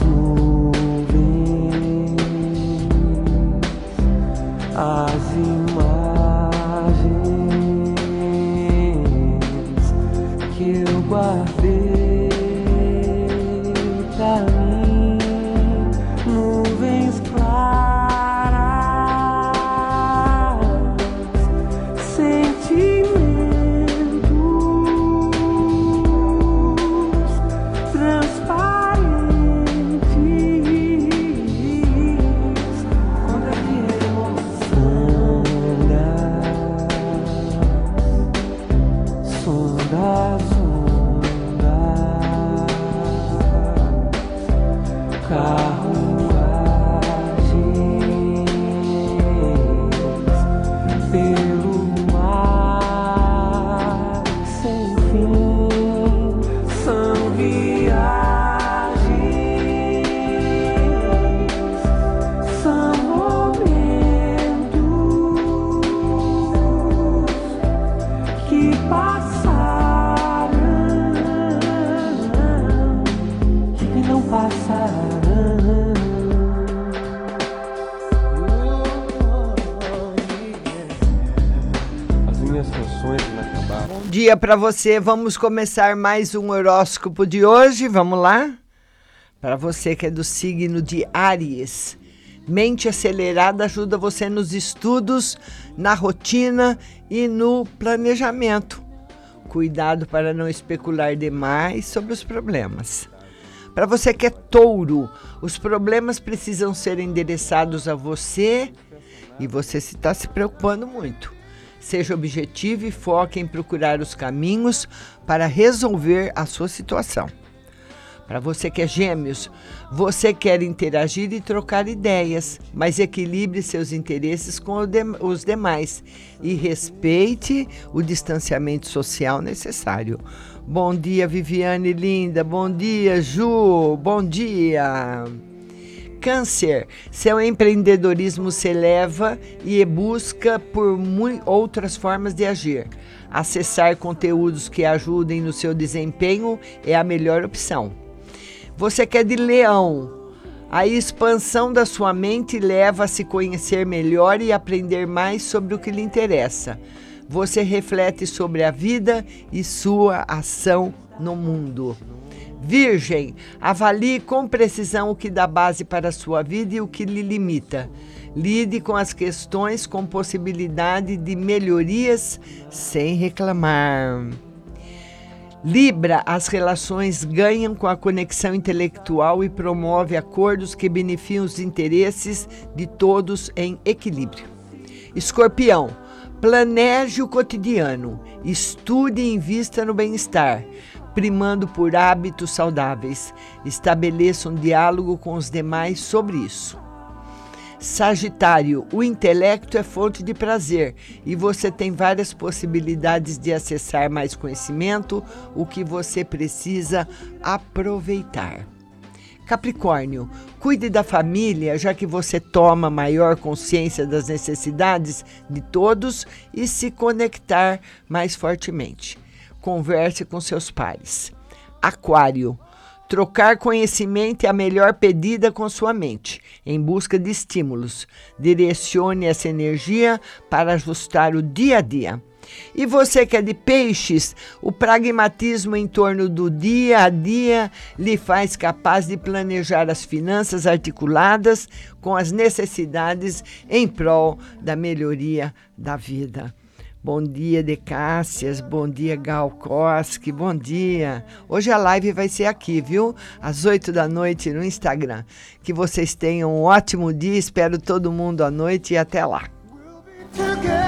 nuvens, as imagens que eu guardei. Dia para você. Vamos começar mais um horóscopo de hoje. Vamos lá? Para você que é do signo de Áries. Mente acelerada ajuda você nos estudos, na rotina e no planejamento. Cuidado para não especular demais sobre os problemas. Para você que é touro, os problemas precisam ser endereçados a você e você se está se preocupando muito. Seja objetivo e foque em procurar os caminhos para resolver a sua situação. Para você que é gêmeos, você quer interagir e trocar ideias, mas equilibre seus interesses com os demais e respeite o distanciamento social necessário. Bom dia, Viviane linda. Bom dia, Ju. Bom dia. Câncer, seu empreendedorismo se eleva e busca por outras formas de agir. Acessar conteúdos que ajudem no seu desempenho é a melhor opção. Você quer de leão. A expansão da sua mente leva a se conhecer melhor e aprender mais sobre o que lhe interessa. Você reflete sobre a vida e sua ação no mundo. Virgem, avalie com precisão o que dá base para a sua vida e o que lhe limita. Lide com as questões com possibilidade de melhorias sem reclamar. Libra, as relações ganham com a conexão intelectual e promove acordos que beneficiam os interesses de todos em equilíbrio. Escorpião, planeje o cotidiano, estude e invista no bem-estar, primando por hábitos saudáveis. Estabeleça um diálogo com os demais sobre isso. Sagitário, o intelecto é fonte de prazer e você tem várias possibilidades de acessar mais conhecimento, o que você precisa aproveitar. Capricórnio, cuide da família, já que você toma maior consciência das necessidades de todos e se conectar mais fortemente. Converse com seus pares. Aquário, Trocar conhecimento é a melhor pedida com sua mente, em busca de estímulos. Direcione essa energia para ajustar o dia a dia. E você que é de peixes, o pragmatismo em torno do dia a dia lhe faz capaz de planejar as finanças articuladas com as necessidades em prol da melhoria da vida. Bom dia, Decássias. Bom dia, Gal Koski. Bom dia. Hoje a live vai ser aqui, viu? Às 8 da noite no Instagram. Que vocês tenham um ótimo dia. Espero todo mundo à noite e até lá. together.